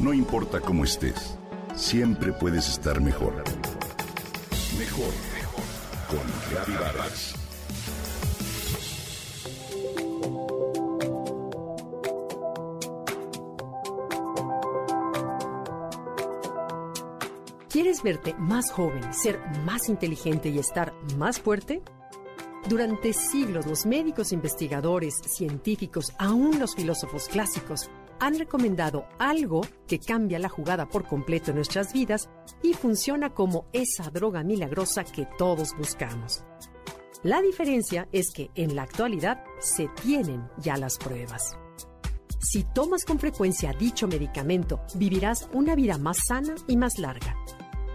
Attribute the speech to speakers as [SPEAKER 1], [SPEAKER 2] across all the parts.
[SPEAKER 1] No importa cómo estés, siempre puedes estar mejor. Mejor, mejor. Con Reavivadas.
[SPEAKER 2] ¿Quieres verte más joven, ser más inteligente y estar más fuerte? Durante siglos los médicos investigadores, científicos, aún los filósofos clásicos, han recomendado algo que cambia la jugada por completo en nuestras vidas y funciona como esa droga milagrosa que todos buscamos. La diferencia es que en la actualidad se tienen ya las pruebas. Si tomas con frecuencia dicho medicamento, vivirás una vida más sana y más larga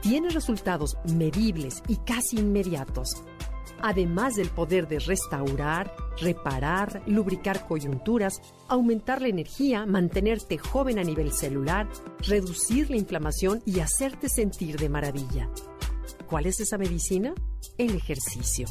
[SPEAKER 2] tiene resultados medibles y casi inmediatos, además del poder de restaurar, reparar, lubricar coyunturas, aumentar la energía, mantenerte joven a nivel celular, reducir la inflamación y hacerte sentir de maravilla. ¿Cuál es esa medicina? El ejercicio.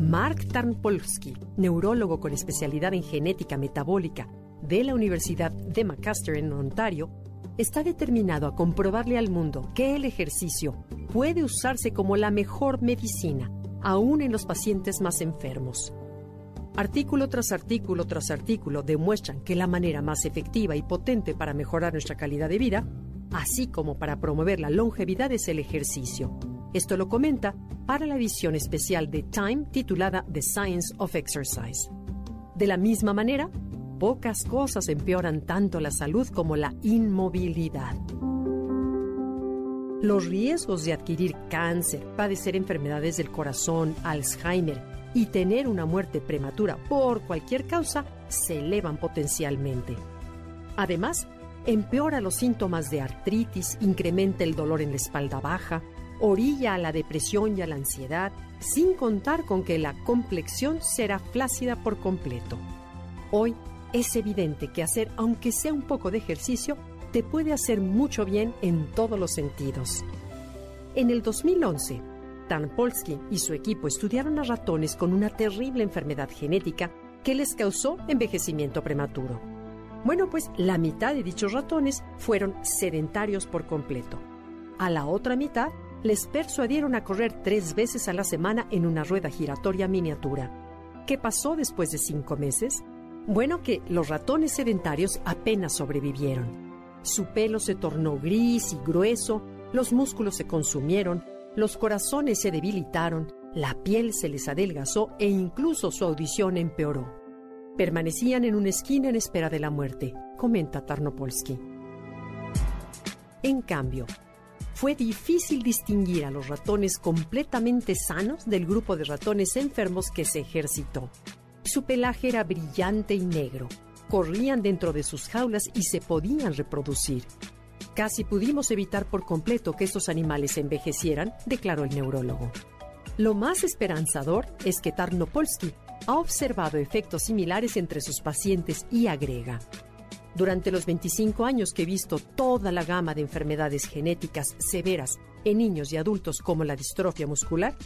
[SPEAKER 2] Mark Tarnpolsky, neurólogo con especialidad en genética metabólica de la Universidad de Macaster en Ontario, está determinado a comprobarle al mundo que el ejercicio puede usarse como la mejor medicina, aún en los pacientes más enfermos. Artículo tras artículo tras artículo demuestran que la manera más efectiva y potente para mejorar nuestra calidad de vida, así como para promover la longevidad, es el ejercicio. Esto lo comenta para la edición especial de Time titulada The Science of Exercise. De la misma manera, pocas cosas empeoran tanto la salud como la inmovilidad. Los riesgos de adquirir cáncer, padecer enfermedades del corazón, Alzheimer y tener una muerte prematura por cualquier causa se elevan potencialmente. Además, empeora los síntomas de artritis, incrementa el dolor en la espalda baja, orilla a la depresión y a la ansiedad, sin contar con que la complexión será flácida por completo. Hoy es evidente que hacer, aunque sea un poco de ejercicio, te puede hacer mucho bien en todos los sentidos. En el 2011, Polsky y su equipo estudiaron a ratones con una terrible enfermedad genética que les causó envejecimiento prematuro. Bueno, pues la mitad de dichos ratones fueron sedentarios por completo. A la otra mitad les persuadieron a correr tres veces a la semana en una rueda giratoria miniatura. ¿Qué pasó después de cinco meses? Bueno, que los ratones sedentarios apenas sobrevivieron. Su pelo se tornó gris y grueso, los músculos se consumieron, los corazones se debilitaron, la piel se les adelgazó e incluso su audición empeoró. Permanecían en una esquina en espera de la muerte, comenta Tarnopolsky. En cambio, fue difícil distinguir a los ratones completamente sanos del grupo de ratones enfermos que se ejercitó. Su pelaje era brillante y negro. Corrían dentro de sus jaulas y se podían reproducir. Casi pudimos evitar por completo que estos animales envejecieran, declaró el neurólogo. Lo más esperanzador es que Tarnopolsky ha observado efectos similares entre sus pacientes y agrega. Durante los 25 años que he visto toda la gama de enfermedades genéticas severas en niños y adultos como la distrofia muscular,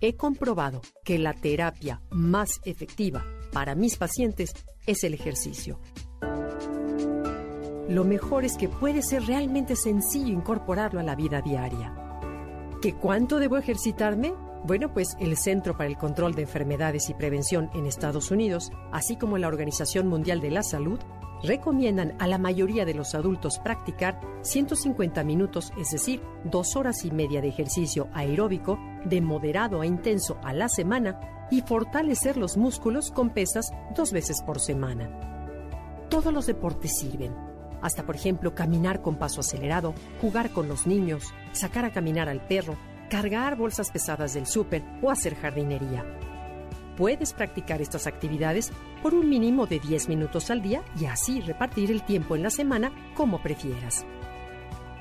[SPEAKER 2] he comprobado que la terapia más efectiva para mis pacientes es el ejercicio. Lo mejor es que puede ser realmente sencillo incorporarlo a la vida diaria. ¿Qué cuánto debo ejercitarme? Bueno, pues el Centro para el Control de Enfermedades y Prevención en Estados Unidos, así como la Organización Mundial de la Salud, recomiendan a la mayoría de los adultos practicar 150 minutos, es decir, dos horas y media de ejercicio aeróbico de moderado a intenso a la semana y fortalecer los músculos con pesas dos veces por semana. Todos los deportes sirven, hasta por ejemplo caminar con paso acelerado, jugar con los niños, sacar a caminar al perro, cargar bolsas pesadas del súper o hacer jardinería puedes practicar estas actividades por un mínimo de 10 minutos al día y así repartir el tiempo en la semana como prefieras.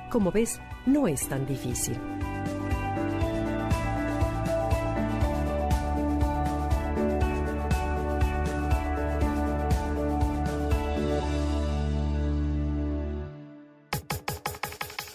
[SPEAKER 2] Como ves, no es tan difícil.